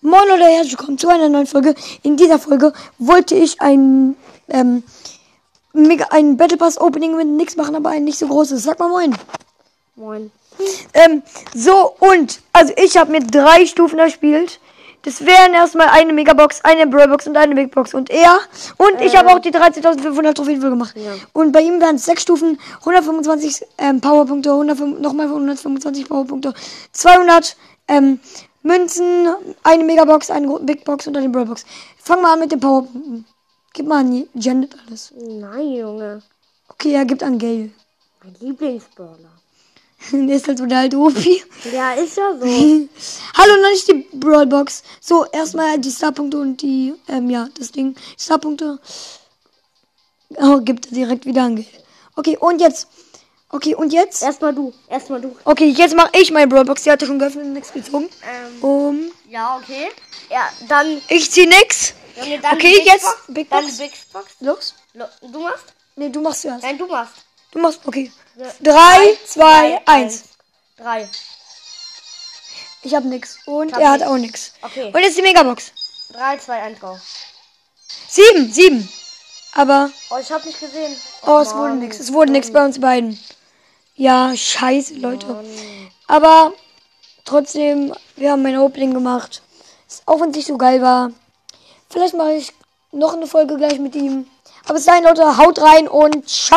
Moin Leute, herzlich willkommen zu einer neuen Folge. In dieser Folge wollte ich ein, ähm, mega, ein Battle Pass Opening mit nichts machen, aber ein nicht so großes. Sag mal moin. Moin. Ähm, so und, also ich habe mir drei Stufen erspielt. Das wären erstmal eine Megabox, eine Brawlbox und eine Big Box und er. Und ich habe auch die 13.500 Trophäen voll gemacht. Ja. Und bei ihm wären es sechs Stufen, 125 ähm, Powerpunkte, 105, nochmal 125 Powerpunkte, 200 ähm, Münzen, eine Megabox, eine Big Box und eine Brawlbox. Fang mal an mit den Powerpunkten. Gib mal an Janet alles. Nein, Junge. Okay, er gibt an Gale. Mein Lieblingsbrawler. Der ist halt so der alte Opi. Ja, ist ja so. Hallo, noch nicht die Brawlbox. So, erstmal die Starpunkte und die, ähm, ja, das Ding. Starpunkte. Oh, gibt er direkt wieder an Geld. Okay, und jetzt. Okay, und jetzt. Erstmal du. Erstmal du. Okay, jetzt mache ich meine Brawlbox. Die hatte schon geöffnet und nichts gezogen. Ähm, Um, ja, okay. Ja, dann. ich zieh nix. Dann Okay, Big jetzt Box. Big Dann Box. die Big Box. Los. Lo- Du machst? Nee, du machst zuerst. Nein, du machst. Du machst, okay. Ja. Drei, zwei, eins. Drei. Ich hab nix. Und hab er hat nix. auch nix. Okay. Und jetzt die Megabox. Drei, zwei, eins, go. Sieben, sieben. Aber, Oh, ich hab nicht gesehen. oh, es wurde nix. Es wurde nix bei uns beiden. Ja, scheiße, Leute. Aber trotzdem, wir haben ein Opening gemacht. Auch wenn es nicht so geil war. Vielleicht mache ich noch eine Folge gleich mit ihm. Aber bis dahin, Leute, haut rein und ciao.